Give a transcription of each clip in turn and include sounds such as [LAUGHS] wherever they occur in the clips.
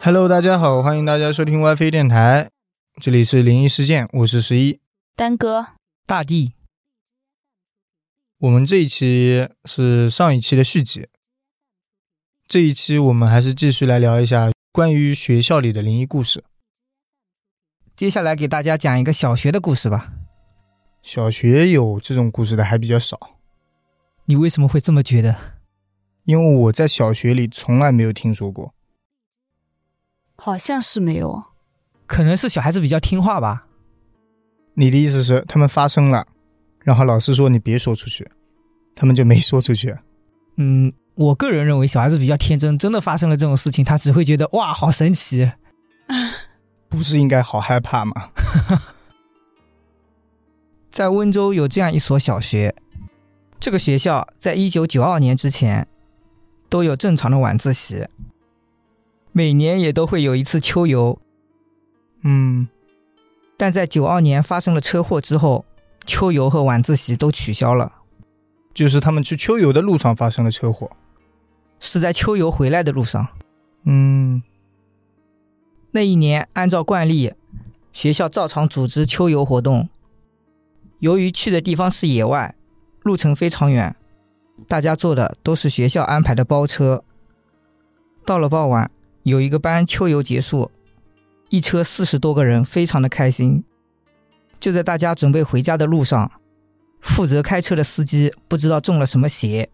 Hello，大家好，欢迎大家收听 WiFi 电台，这里是灵异事件，我是十一。丹哥，大地，我们这一期是上一期的续集，这一期我们还是继续来聊一下关于学校里的灵异故事。接下来给大家讲一个小学的故事吧。小学有这种故事的还比较少，你为什么会这么觉得？因为我在小学里从来没有听说过。好像是没有。可能是小孩子比较听话吧。你的意思是他们发生了，然后老师说你别说出去，他们就没说出去。嗯，我个人认为小孩子比较天真，真的发生了这种事情，他只会觉得哇，好神奇。[LAUGHS] 不是应该好害怕吗？[LAUGHS] 在温州有这样一所小学，这个学校在一九九二年之前都有正常的晚自习，每年也都会有一次秋游，嗯，但在九二年发生了车祸之后，秋游和晚自习都取消了。就是他们去秋游的路上发生了车祸。是在秋游回来的路上。嗯，那一年，按照惯例，学校照常组织秋游活动。由于去的地方是野外，路程非常远，大家坐的都是学校安排的包车。到了傍晚，有一个班秋游结束，一车四十多个人，非常的开心。就在大家准备回家的路上，负责开车的司机不知道中了什么邪，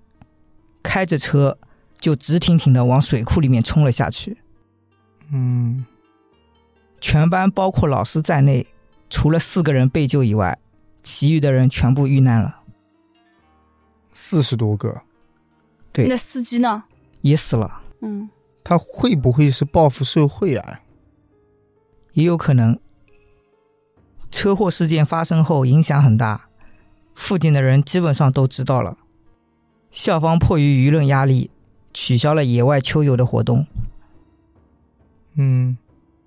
开着车就直挺挺的往水库里面冲了下去。嗯，全班包括老师在内，除了四个人被救以外，其余的人全部遇难了，四十多个，对那司机呢？也死了，嗯，他会不会是报复社会啊？也有可能。车祸事件发生后影响很大，附近的人基本上都知道了。校方迫于舆论压力，取消了野外秋游的活动。嗯，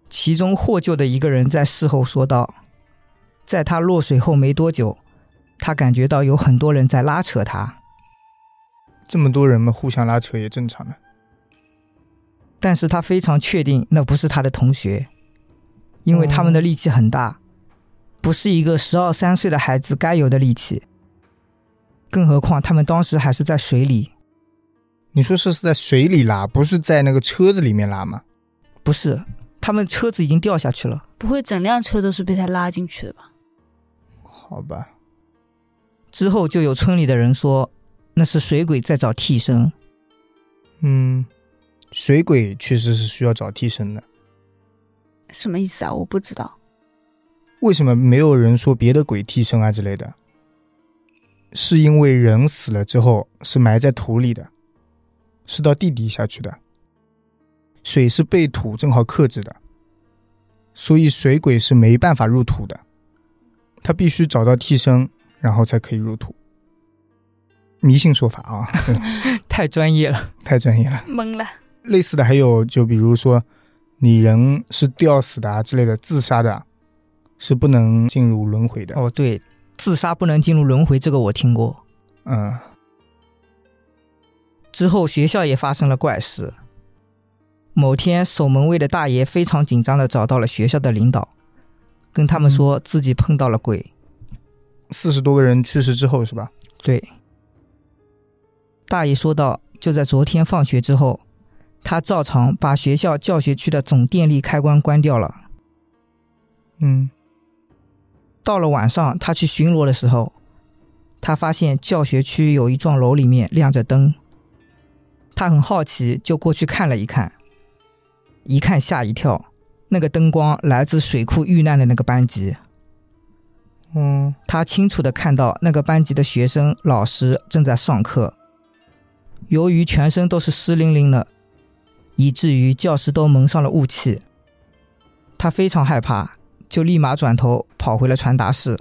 其中获救的一个人在事后说道：“在他落水后没多久，他感觉到有很多人在拉扯他，这么多人嘛，互相拉扯也正常的。但是他非常确定那不是他的同学，因为他们的力气很大，不是一个十二三岁的孩子该有的力气。更何况他们当时还是在水里，你说是是在水里拉，不是在那个车子里面拉吗？不是，他们车子已经掉下去了。不会整辆车都是被他拉进去的吧？好吧，之后就有村里的人说，那是水鬼在找替身。嗯，水鬼确实是需要找替身的。什么意思啊？我不知道。为什么没有人说别的鬼替身啊之类的？是因为人死了之后是埋在土里的，是到地底下去的，水是被土正好克制的，所以水鬼是没办法入土的，他必须找到替身，然后才可以入土。迷信说法啊，[LAUGHS] [LAUGHS] 太专业了，太专业了。懵了。类似的还有，就比如说你人是吊死的啊之类的，自杀的啊，是不能进入轮回的。哦，对，自杀不能进入轮回，这个我听过。嗯，之后学校也发生了怪事。某天，守门卫的大爷非常紧张的找到了学校的领导，跟他们说自己碰到了鬼。四十多个人去世之后是吧？对，大爷说道，就在昨天放学之后，他照常把学校教学区的总电力开关关掉了。嗯，到了晚上，他去巡逻的时候，他发现教学区有一幢楼里面亮着灯。他很好奇，就过去看了一看。一看吓一跳，那个灯光来自水库遇难的那个班级。嗯，他清楚的看到那个班级的学生、老师正在上课。由于全身都是湿淋淋的，以至于教室都蒙上了雾气。他非常害怕，就立马转头跑回了传达室，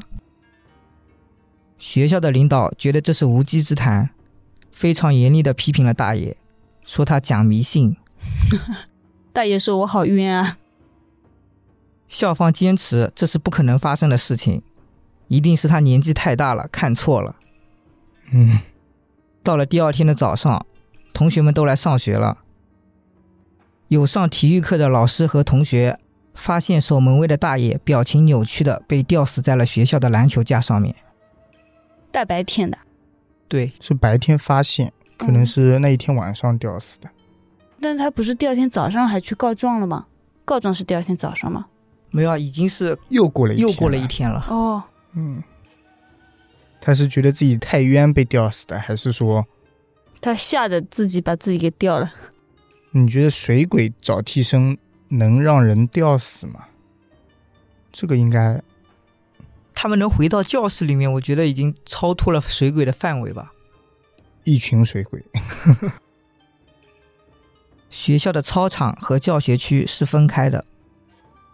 学校的领导觉得这是无稽之谈，非常严厉的批评了大爷，说他讲迷信。[LAUGHS] 大爷说我好冤啊！校方坚持这是不可能发生的事情，一定是他年纪太大了，看错了。嗯，到了第二天的早上，同学们都来上学了。有上体育课的老师和同学发现守门卫的大爷表情扭曲的被吊死在了学校的篮球架上面。大白天的，对，是白天发现，可能是那一天晚上吊死的。但他不是第二天早上还去告状了吗？告状是第二天早上吗？没有啊，已经是又过了一，又过了一。天了。哦，嗯，他是觉得自己太冤被吊死的，还是说他吓得自己把自己给吊了。你觉得水鬼找替身能让人吊死吗？这个应该他们能回到教室里面，我觉得已经超脱了水鬼的范围吧。一群水鬼。[LAUGHS] 学校的操场和教学区是分开的，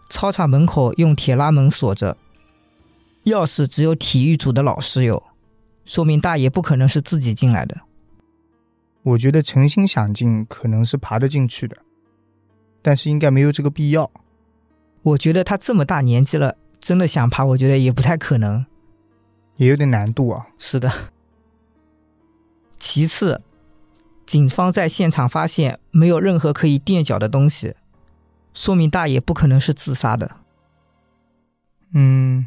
操场门口用铁拉门锁着，钥匙只有体育组的老师有，说明大爷不可能是自己进来的。我觉得诚心想进可能是爬得进去的，但是应该没有这个必要。我觉得他这么大年纪了，真的想爬，我觉得也不太可能。也有点难度啊。是的。其次，警方在现场发现没有任何可以垫脚的东西，说明大爷不可能是自杀的。嗯，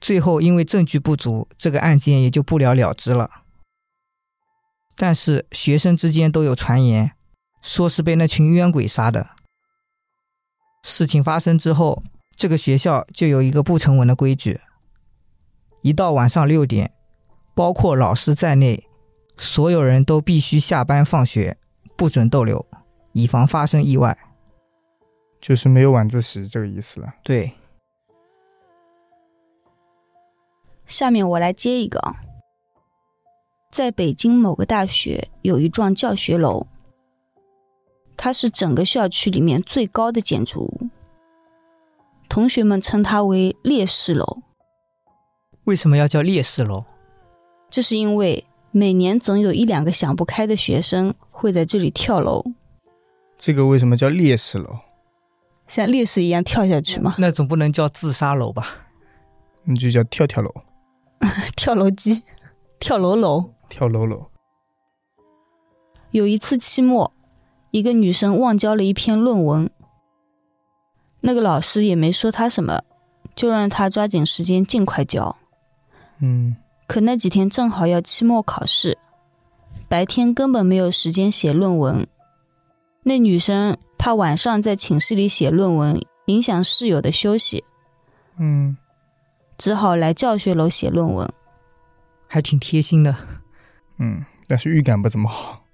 最后因为证据不足，这个案件也就不了了之了。但是学生之间都有传言，说是被那群冤鬼杀的。事情发生之后，这个学校就有一个不成文的规矩：一到晚上六点，包括老师在内，所有人都必须下班放学，不准逗留，以防发生意外。就是没有晚自习这个意思了。对，下面我来接一个啊，在北京某个大学有一幢教学楼，它是整个校区里面最高的建筑物，同学们称它为烈士楼。为什么要叫烈士楼？这是因为每年总有一两个想不开的学生会在这里跳楼，这个为什么叫烈士楼？像烈士一样跳下去吗，那总不能叫自杀楼吧？那就叫跳跳楼、[LAUGHS] 跳楼机、跳楼楼。跳楼楼。有一次期末，一个女生忘交了一篇论文，那个老师也没说她什么，就让她抓紧时间尽快交。嗯，可那几天正好要期末考试，白天根本没有时间写论文。那女生怕晚上在寝室里写论文影响室友的休息，嗯，只好来教学楼写论文。还挺贴心的。嗯，但是预感不怎么好。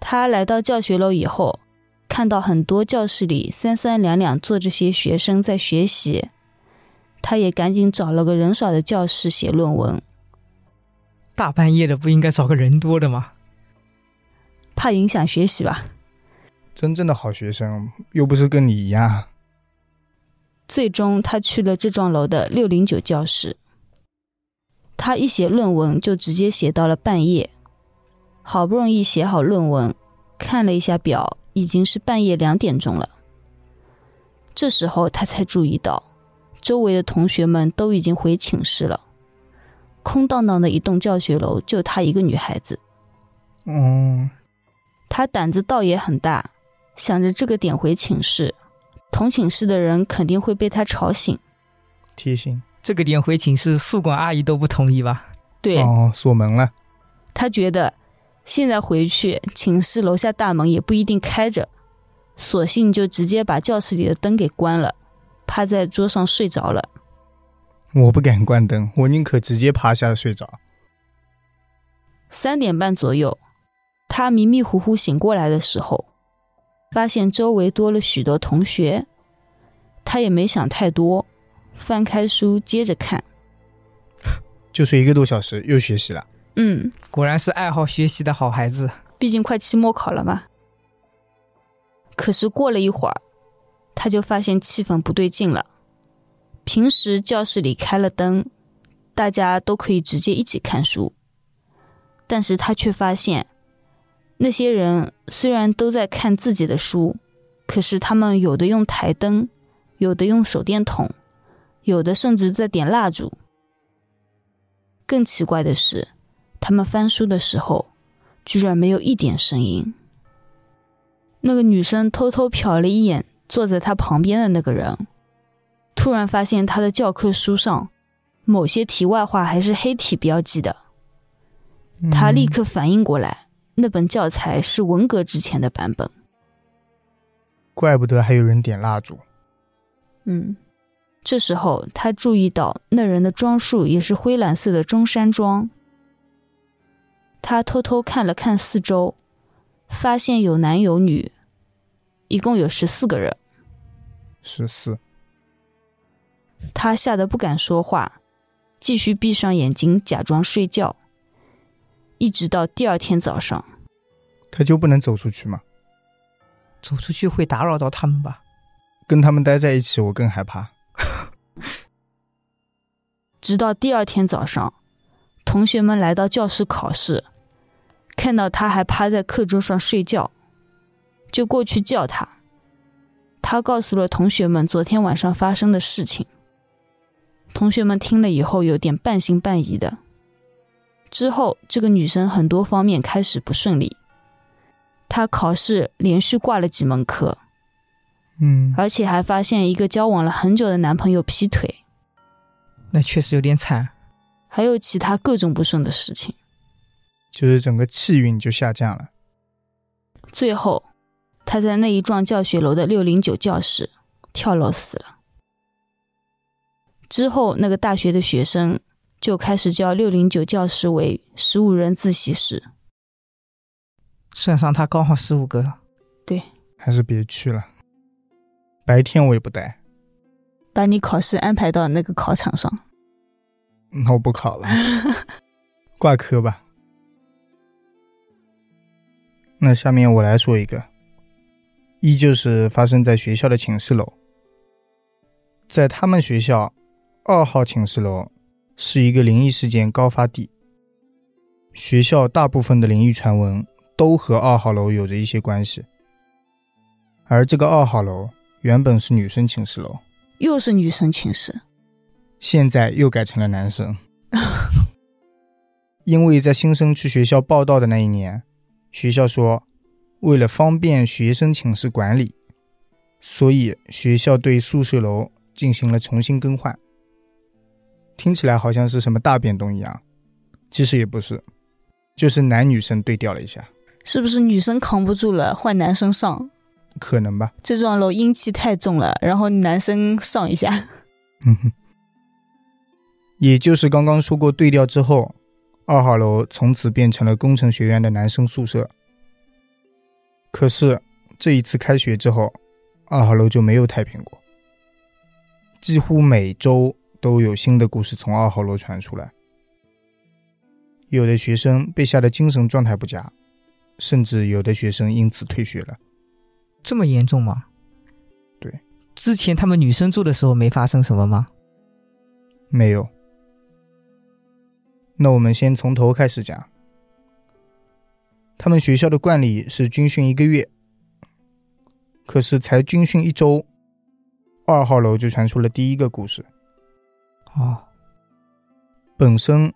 他来到教学楼以后，看到很多教室里三三两两坐着些学生在学习，他也赶紧找了个人少的教室写论文，大半夜的不应该找个人多的吗？怕影响学习吧。真正的好学生又不是跟你一样。最终，他去了这幢楼的六零九教室。他一写论文就直接写到了半夜，好不容易写好论文，看了一下表，已经是半夜两点钟了。这时候，他才注意到，周围的同学们都已经回寝室了，空荡荡的一栋教学楼，就他一个女孩子。嗯，他胆子倒也很大，想着这个点回寝室，同寝室的人肯定会被他吵醒。提醒。这个点回寝室，宿管阿姨都不同意吧？对，哦，锁门了。他觉得现在回去寝室楼下大门也不一定开着，索性就直接把教室里的灯给关了，趴在桌上睡着了。我不敢关灯，我宁可直接趴下睡着。三点半左右，他迷迷糊糊醒过来的时候，发现周围多了许多同学，他也没想太多，翻开书接着看。[LAUGHS] 就睡一个多小时，又学习了。嗯，果然是爱好学习的好孩子。毕竟快期末考了嘛。可是过了一会儿，他就发现气氛不对劲了。平时教室里开了灯，大家都可以直接一起看书。但是他却发现，那些人虽然都在看自己的书，可是他们有的用台灯，有的用手电筒，有的甚至在点蜡烛。更奇怪的是，他们翻书的时候，居然没有一点声音。那个女生偷偷瞟了一眼坐在她旁边的那个人，突然发现他的教科书上某些题外话还是黑体标记的。他立刻反应过来，那本教材是文革之前的版本。怪不得还有人点蜡烛。嗯，这时候他注意到那人的装束也是灰蓝色的中山装。他偷偷看了看四周，发现有男有女，一共有十四个人。十四。他吓得不敢说话，继续闭上眼睛假装睡觉。一直到第二天早上，他就不能走出去吗？走出去会打扰到他们吧？跟他们待在一起，我更害怕。直到第二天早上，同学们来到教室考试，看到他还趴在课桌上睡觉，就过去叫他。他告诉了同学们昨天晚上发生的事情。同学们听了以后，有点半信半疑的。之后，这个女生很多方面开始不顺利，她考试连续挂了几门课，嗯，而且还发现一个交往了很久的男朋友劈腿，那确实有点惨。还有其他各种不顺的事情，就是整个气运就下降了。最后，他在那一幢教学楼的六零九教室跳楼死了。之后，那个大学的学生。就开始叫六零九教室为十五人自习室，算上他刚好十五个。对，还是别去了。白天我也不带。把你考试安排到那个考场上。那我不考了，[LAUGHS] 挂科吧。那下面我来说一个，依旧是发生在学校的寝室楼，在他们学校二号寝室楼。是一个灵异事件高发地，学校大部分的灵异传闻都和二号楼有着一些关系。而这个二号楼原本是女生寝室楼，又是女生寝室，现在又改成了男生。[LAUGHS] 因为在新生去学校报道的那一年，学校说为了方便学生寝室管理，所以学校对宿舍楼进行了重新更换。听起来好像是什么大变动一样，其实也不是，就是男女生对调了一下。是不是女生扛不住了，换男生上？可能吧。这幢楼阴气太重了，然后男生上一下。嗯哼。也就是刚刚说过对调之后，二号楼从此变成了工程学院的男生宿舍。可是这一次开学之后，二号楼就没有太平过，几乎每周。都有新的故事从二号楼传出来，有的学生被吓得精神状态不佳，甚至有的学生因此退学了。这么严重吗？对，之前他们女生住的时候没发生什么吗？没有。那我们先从头开始讲。他们学校的惯例是军训一个月，可是才军训一周，二号楼就传出了第一个故事。啊，本身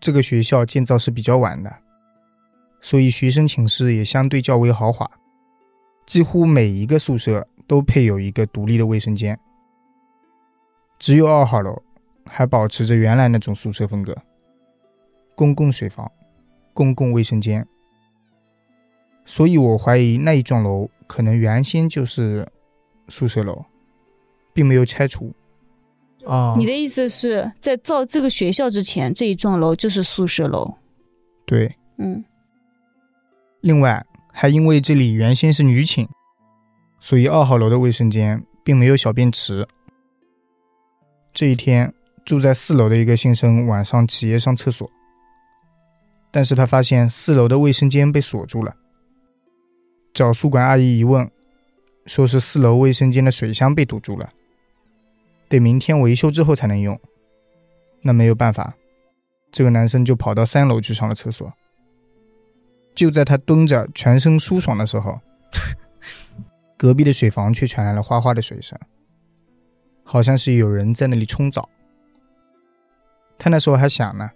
这个学校建造是比较晚的，所以学生寝室也相对较为豪华，几乎每一个宿舍都配有一个独立的卫生间。只有二号楼还保持着原来那种宿舍风格，公共水房、公共卫生间。所以我怀疑那一幢楼可能原先就是宿舍楼，并没有拆除。啊，你的意思是在造这个学校之前，这一幢楼就是宿舍楼？对，嗯。另外，还因为这里原先是女寝，所以二号楼的卫生间并没有小便池。这一天，住在四楼的一个新生晚上起夜上厕所，但是他发现四楼的卫生间被锁住了。找宿管阿姨一问，说是四楼卫生间的水箱被堵住了。得明天维修之后才能用。那没有办法，这个男生就跑到三楼去上了厕所。就在他蹲着全身舒爽的时候，[LAUGHS] 隔壁的水房却传来了哗哗的水声，好像是有人在那里冲澡。他那时候还想呢，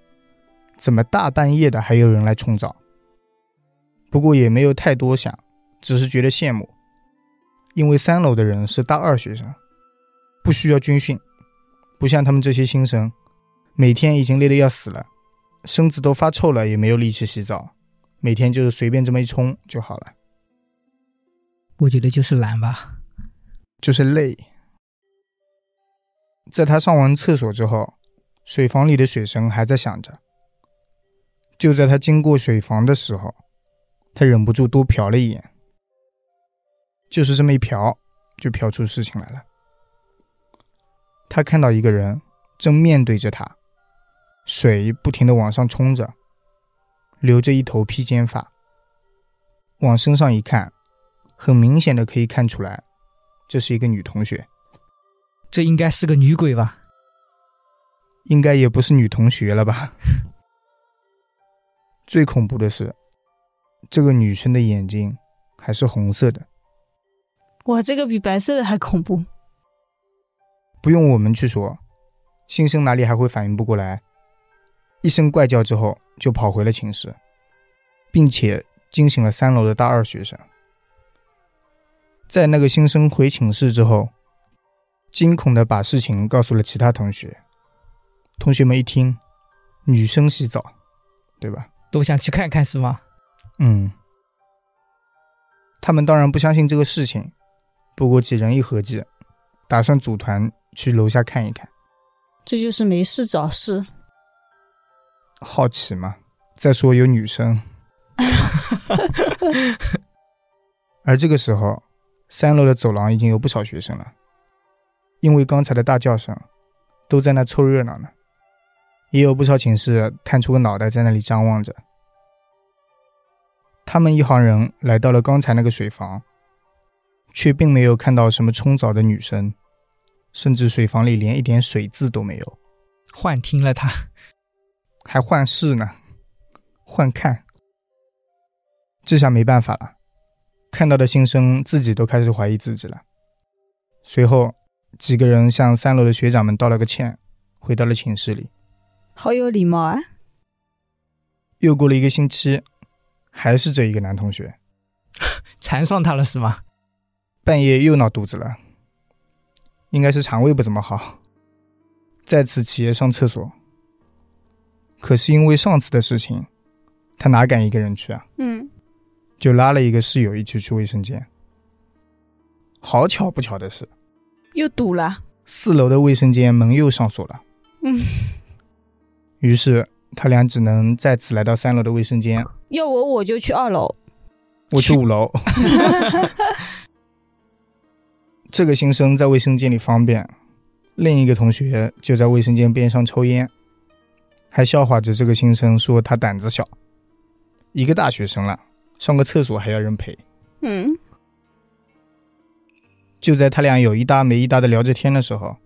怎么大半夜的还有人来冲澡？不过也没有太多想，只是觉得羡慕，因为三楼的人是大二学生，不需要军训，不像他们这些新生，每天已经累得要死了，身子都发臭了，也没有力气洗澡。每天就是随便这么一冲就好了。我觉得就是懒吧，就是累。在他上完厕所之后，水房里的水声还在响着。就在他经过水房的时候，他忍不住多瞟了一眼。就是这么一瞟，就瞟出事情来了。他看到一个人正面对着他，水不停的往上冲着。留着一头披肩发，往身上一看，很明显的可以看出来，这是一个女同学。这应该是个女鬼吧？应该也不是女同学了吧？[LAUGHS] 最恐怖的是，这个女生的眼睛还是红色的。哇，这个比白色的还恐怖。不用我们去说，新生哪里还会反应不过来？一声怪叫之后。就跑回了寝室，并且惊醒了三楼的大二学生。在那个新生回寝室之后，惊恐的把事情告诉了其他同学。同学们一听，女生洗澡，对吧？都想去看看是吗？嗯。他们当然不相信这个事情，不过几人一合计，打算组团去楼下看一看。这就是没事找事。好奇嘛？再说有女生，[LAUGHS] 而这个时候，三楼的走廊已经有不少学生了，因为刚才的大叫声，都在那凑热闹呢。也有不少寝室探出个脑袋在那里张望着。他们一行人来到了刚才那个水房，却并没有看到什么冲澡的女生，甚至水房里连一点水渍都没有。幻听了他。还幻视呢，幻看，这下没办法了。看到的新生自己都开始怀疑自己了。随后，几个人向三楼的学长们道了个歉，回到了寝室里。好有礼貌啊！又过了一个星期，还是这一个男同学，[LAUGHS] 缠上他了是吗？半夜又闹肚子了，应该是肠胃不怎么好，再次起夜上厕所。可是因为上次的事情，他哪敢一个人去啊？嗯，就拉了一个室友一起去卫生间。好巧不巧的是，又堵了。四楼的卫生间门又上锁了。嗯，于是他俩只能再次来到三楼的卫生间。要我我就去二楼，我去五楼。[LAUGHS] 这个新生在卫生间里方便，另一个同学就在卫生间边上抽烟。还笑话着这个新生说他胆子小，一个大学生了，上个厕所还要人陪。嗯。就在他俩有一搭没一搭的聊着天的时候，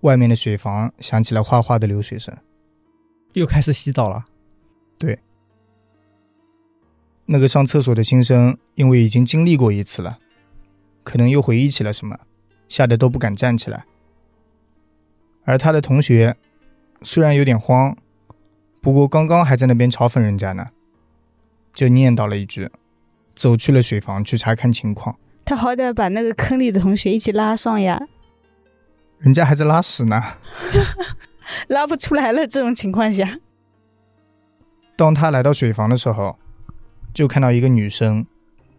外面的水房响起了哗哗的流水声，又开始洗澡了。对，那个上厕所的新生因为已经经历过一次了，可能又回忆起了什么，吓得都不敢站起来。而他的同学。虽然有点慌，不过刚刚还在那边嘲讽人家呢，就念叨了一句，走去了水房去查看情况。他好歹把那个坑里的同学一起拉上呀，人家还在拉屎呢，[LAUGHS] [LAUGHS] 拉不出来了。这种情况下，当他来到水房的时候，就看到一个女生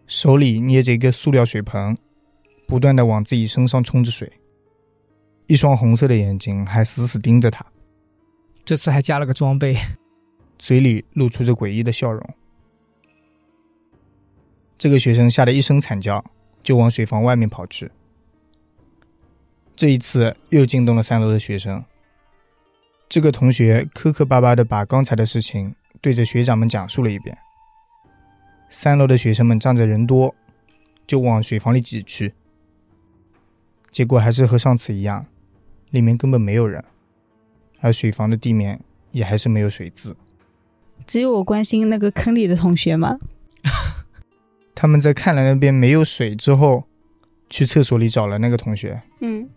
手里捏着一个塑料水盆，不断的往自己身上冲着水，一双红色的眼睛还死死盯着他。这次还加了个装备，嘴里露出着诡异的笑容。这个学生吓得一声惨叫，就往水房外面跑去。这一次又惊动了三楼的学生。这个同学磕磕巴巴的把刚才的事情对着学长们讲述了一遍。三楼的学生们仗着人多，就往水房里挤去。结果还是和上次一样，里面根本没有人。而水房的地面也还是没有水渍。只有我关心那个坑里的同学吗？[LAUGHS] 他们在看了那边没有水之后，去厕所里找了那个同学，嗯，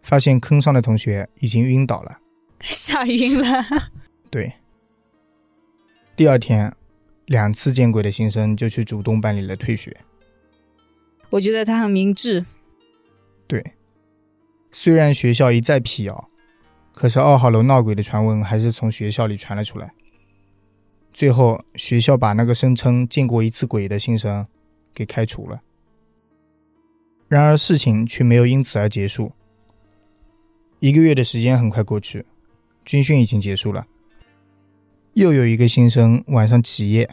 发现坑上的同学已经晕倒了。吓晕了。对，第二天，两次见鬼的新生就去主动办理了退学。我觉得他很明智。对，虽然学校一再辟谣，可是二号楼闹鬼的传闻还是从学校里传了出来。最后，学校把那个声称见过一次鬼的新生给开除了。然而，事情却没有因此而结束。一个月的时间很快过去，军训已经结束了。又有一个新生晚上起夜，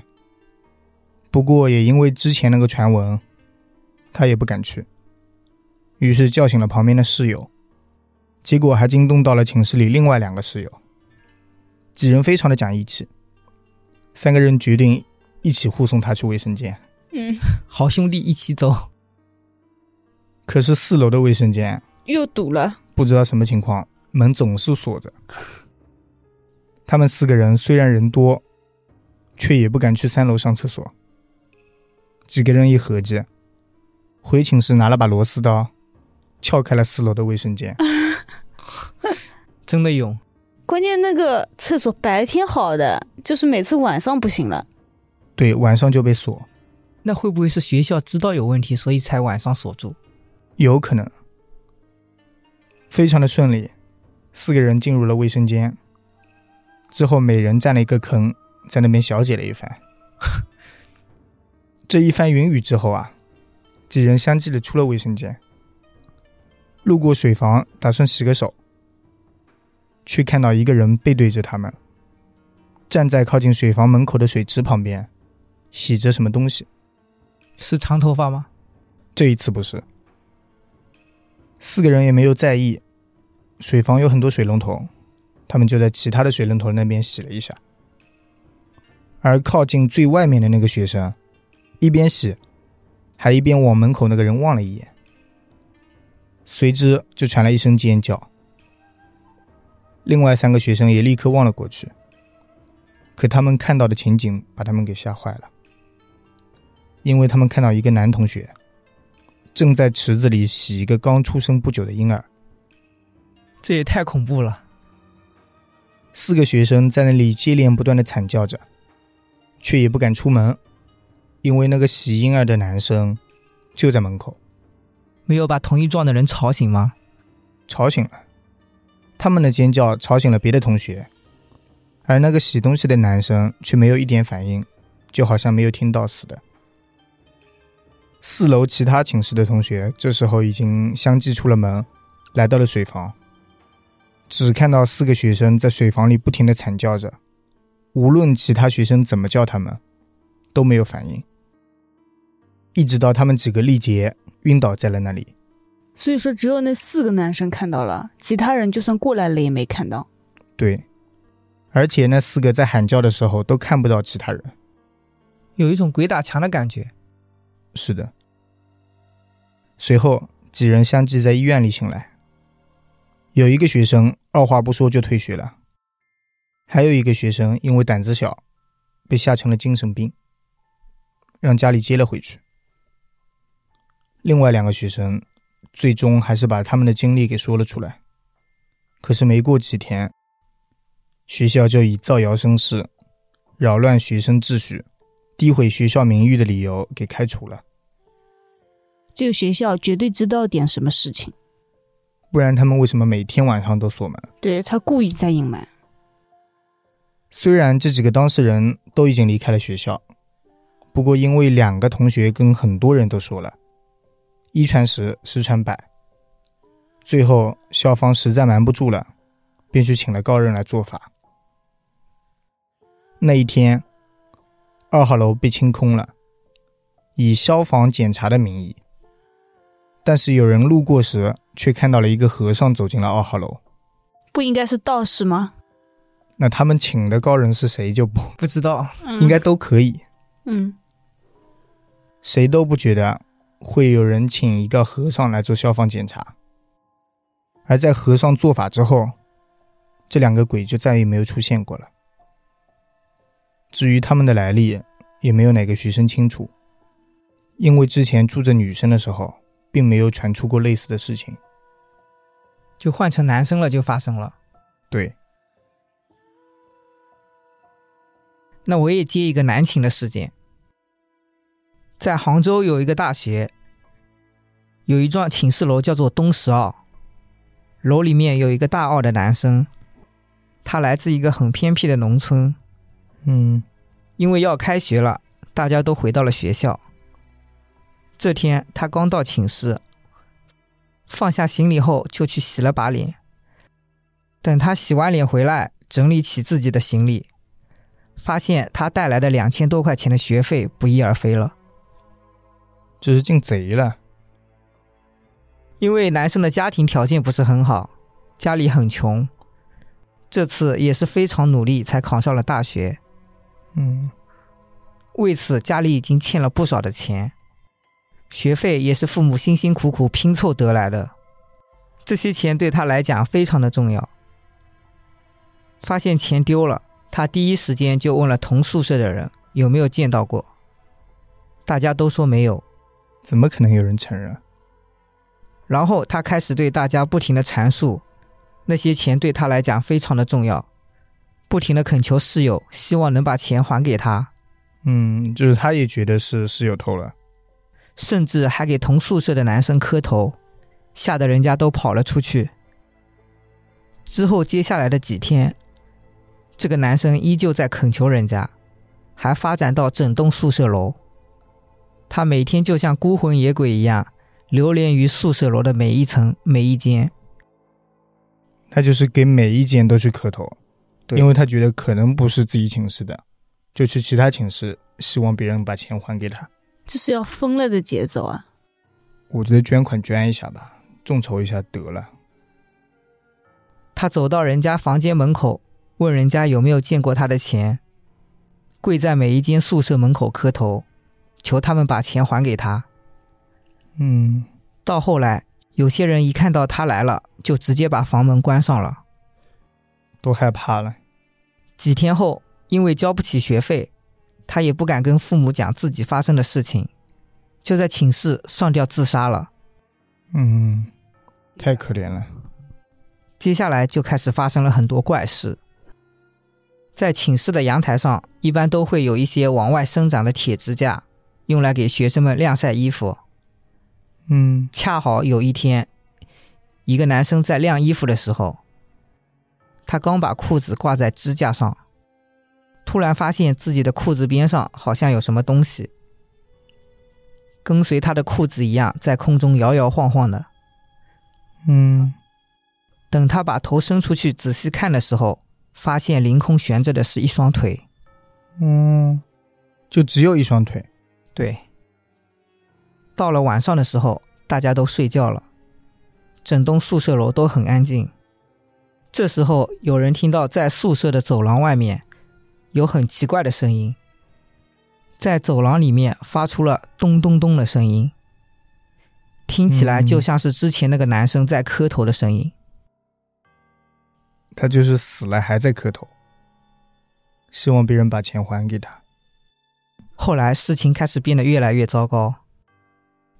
不过也因为之前那个传闻，他也不敢去。于是叫醒了旁边的室友，结果还惊动到了寝室里另外两个室友。几人非常的讲义气，三个人决定一起护送他去卫生间。嗯，好兄弟一起走。可是四楼的卫生间又堵了。不知道什么情况，门总是锁着。他们四个人虽然人多，却也不敢去三楼上厕所。几个人一合计，回寝室拿了把螺丝刀，撬开了四楼的卫生间。[LAUGHS] 真的有，关键那个厕所白天好的，就是每次晚上不行了。对，晚上就被锁，那会不会是学校知道有问题，所以才晚上锁住？有可能。非常的顺利，四个人进入了卫生间。之后，每人占了一个坑，在那边小解了一番。[LAUGHS] 这一番云雨之后啊，几人相继的出了卫生间，路过水房，打算洗个手，却看到一个人背对着他们，站在靠近水房门口的水池旁边，洗着什么东西。是长头发吗？这一次不是。四个人也没有在意，水房有很多水龙头。他们就在其他的水龙头那边洗了一下，而靠近最外面的那个学生，一边洗，还一边往门口那个人望了一眼，随之就传来一声尖叫。另外三个学生也立刻望了过去，可他们看到的情景把他们给吓坏了，因为他们看到一个男同学正在池子里洗一个刚出生不久的婴儿，这也太恐怖了。四个学生在那里接连不断的惨叫着，却也不敢出门，因为那个洗婴儿的男生就在门口。没有把同一幢的人吵醒吗？吵醒了，他们的尖叫吵醒了别的同学，而那个洗东西的男生却没有一点反应，就好像没有听到似的。四楼其他寝室的同学这时候已经相继出了门，来到了水房。只看到四个学生在水房里不停的惨叫着，无论其他学生怎么叫他们，都没有反应，一直到他们几个力竭晕倒在了那里。所以说，只有那四个男生看到了，其他人就算过来了也没看到。对，而且那四个在喊叫的时候都看不到其他人，有一种鬼打墙的感觉。是的。随后几人相继在医院里醒来。有一个学生二话不说就退学了，还有一个学生因为胆子小，被吓成了精神病，让家里接了回去。另外两个学生最终还是把他们的经历给说了出来，可是没过几天，学校就以造谣生事、扰乱学生秩序、诋毁学校名誉的理由给开除了。这个学校绝对知道点什么事情。不然他们为什么每天晚上都锁门？对他故意在隐瞒。虽然这几个当事人都已经离开了学校，不过因为两个同学跟很多人都说了，一传十，十传百，最后校方实在瞒不住了，便去请了高人来做法。那一天，二号楼被清空了，以消防检查的名义。但是有人路过时，却看到了一个和尚走进了二号楼。不应该是道士吗？那他们请的高人是谁就不 [LAUGHS] 不知道，应该都可以。嗯，谁都不觉得会有人请一个和尚来做消防检查。而在和尚做法之后，这两个鬼就再也没有出现过了。至于他们的来历，也没有哪个学生清楚，因为之前住着女生的时候，并没有传出过类似的事情。就换成男生了，就发生了。对，那我也接一个男寝的事件。在杭州有一个大学，有一幢寝室楼叫做东十二，楼里面有一个大二的男生，他来自一个很偏僻的农村。嗯，因为要开学了，大家都回到了学校。这天他刚到寝室，放下行李后就去洗了把脸。等他洗完脸回来，整理起自己的行李，发现他带来的两千多块钱的学费不翼而飞了。这是进贼了。因为男生的家庭条件不是很好，家里很穷，这次也是非常努力才考上了大学。嗯，为此家里已经欠了不少的钱，学费也是父母辛辛苦苦拼凑得来的，这些钱对他来讲非常的重要。发现钱丢了，他第一时间就问了同宿舍的人有没有见到过，大家都说没有。怎么可能有人承认？然后他开始对大家不停的阐述，那些钱对他来讲非常的重要，不停的恳求室友，希望能把钱还给他，嗯，就是他也觉得是室友偷了。甚至还给同宿舍的男生磕头，吓得人家都跑了出去。之后接下来的几天，这个男生依旧在恳求人家，还发展到整栋宿舍楼。他每天就像孤魂野鬼一样，流连于宿舍楼的每一层每一间。他就是给每一间都去磕头，因为他觉得可能不是自己寝室的，就去其他寝室，希望别人把钱还给他。这是要疯了的节奏啊！我觉得捐款捐一下吧，众筹一下得了。他走到人家房间门口，问人家有没有见过他的钱，跪在每一间宿舍门口磕头，求他们把钱还给他。嗯，到后来，有些人一看到他来了，就直接把房门关上了。都害怕了。几天后，因为交不起学费，他也不敢跟父母讲自己发生的事情，就在寝室上吊自杀了。嗯，太可怜了。接下来就开始发生了很多怪事。在寝室的阳台上，一般都会有一些往外生长的铁支架，用来给学生们晾晒衣服。嗯，恰好有一天，一个男生在晾衣服的时候，他刚把裤子挂在支架上，突然发现自己的裤子边上好像有什么东西，跟随他的裤子一样在空中摇摇晃晃的。嗯，等他把头伸出去仔细看的时候，发现凌空悬着的是一双腿。嗯，就只有一双腿。对，到了晚上的时候，大家都睡觉了，整栋宿舍楼都很安静。这时候，有人听到在宿舍的走廊外面有很奇怪的声音，在走廊里面发出了咚咚咚的声音，听起来就像是之前那个男生在磕头的声音。他就是死了还在磕头，希望别人把钱还给他。后来事情开始变得越来越糟糕。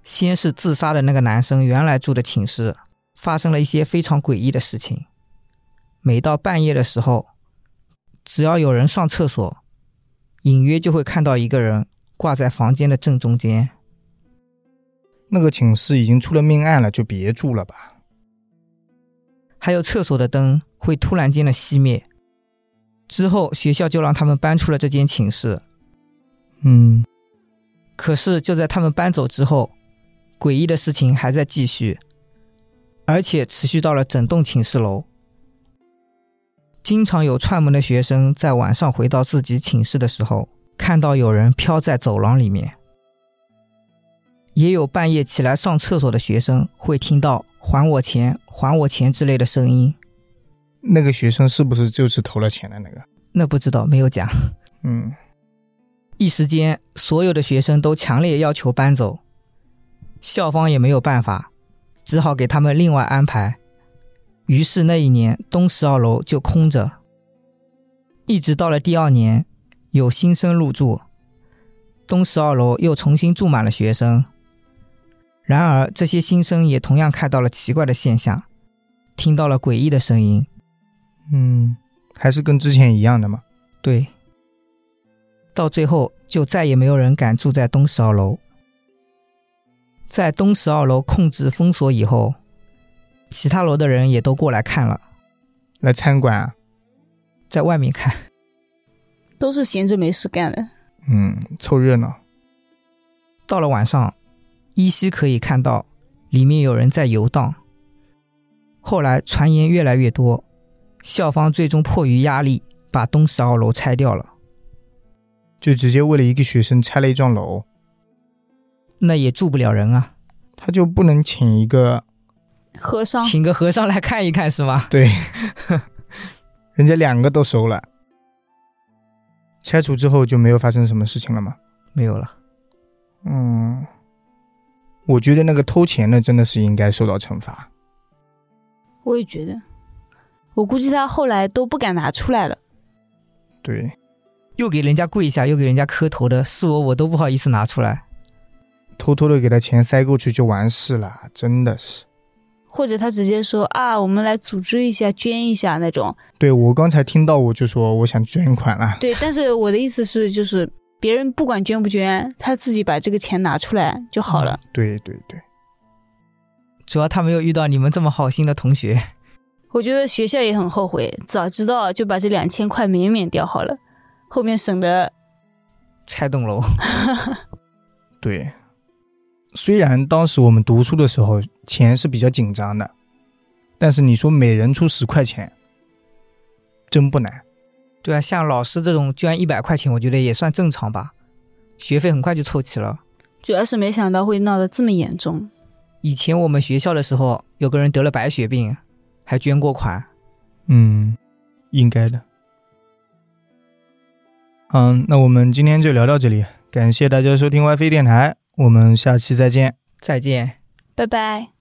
先是自杀的那个男生原来住的寝室发生了一些非常诡异的事情。每到半夜的时候，只要有人上厕所，隐约就会看到一个人挂在房间的正中间。那个寝室已经出了命案了，就别住了吧。还有厕所的灯会突然间的熄灭。之后学校就让他们搬出了这间寝室。嗯，可是就在他们搬走之后，诡异的事情还在继续，而且持续到了整栋寝室楼。经常有串门的学生在晚上回到自己寝室的时候，看到有人飘在走廊里面。也有半夜起来上厕所的学生会听到“还我钱，还我钱”之类的声音。那个学生是不是就是投了钱的那个？那不知道，没有讲。嗯，一时间，所有的学生都强烈要求搬走，校方也没有办法，只好给他们另外安排。于是那一年东十二楼就空着，一直到了第二年，有新生入住，东十二楼又重新住满了学生。然而这些新生也同样看到了奇怪的现象，听到了诡异的声音。嗯，还是跟之前一样的吗。对，到最后就再也没有人敢住在东十二楼。在东十二楼控制封锁以后，其他楼的人也都过来看了，来参观啊。在外面看。都是闲着没事干的。嗯，凑热闹。到了晚上，依稀可以看到里面有人在游荡。后来传言越来越多，校方最终迫于压力把东十二楼拆掉了。就直接为了一个学生拆了一幢楼，那也住不了人啊，他就不能请一个？和尚请个和尚来看一看是吗？[LAUGHS] 对，人家两个都收了。拆除之后就没有发生什么事情了吗？没有了。嗯，我觉得那个偷钱的真的是应该受到惩罚。我也觉得，我估计他后来都不敢拿出来了。对，又给人家跪下，又给人家磕头的，是我我都不好意思拿出来。偷偷的给他钱塞过去就完事了，真的是。或者他直接说啊，我们来组织一下，捐一下那种。对我刚才听到我就说我想捐款了。对，但是我的意思是，就是别人不管捐不捐，他自己把这个钱拿出来就好了。对对对，主要他没有遇到你们这么好心的同学。我觉得学校也很后悔，早知道就把这两千块免免掉好了，后面省得拆栋楼。[LAUGHS] [LAUGHS] 对，虽然当时我们读书的时候钱是比较紧张的，但是你说每人出十块钱，真不难。对啊，像老师这种捐一百块钱，我觉得也算正常吧，学费很快就凑齐了。主要是没想到会闹得这么严重。以前我们学校的时候，有个人得了白血病，还捐过款。嗯，应该的。嗯，那我们今天就聊到这里，感谢大家收听 WiFi 电台，我们下期再见。再见。拜拜。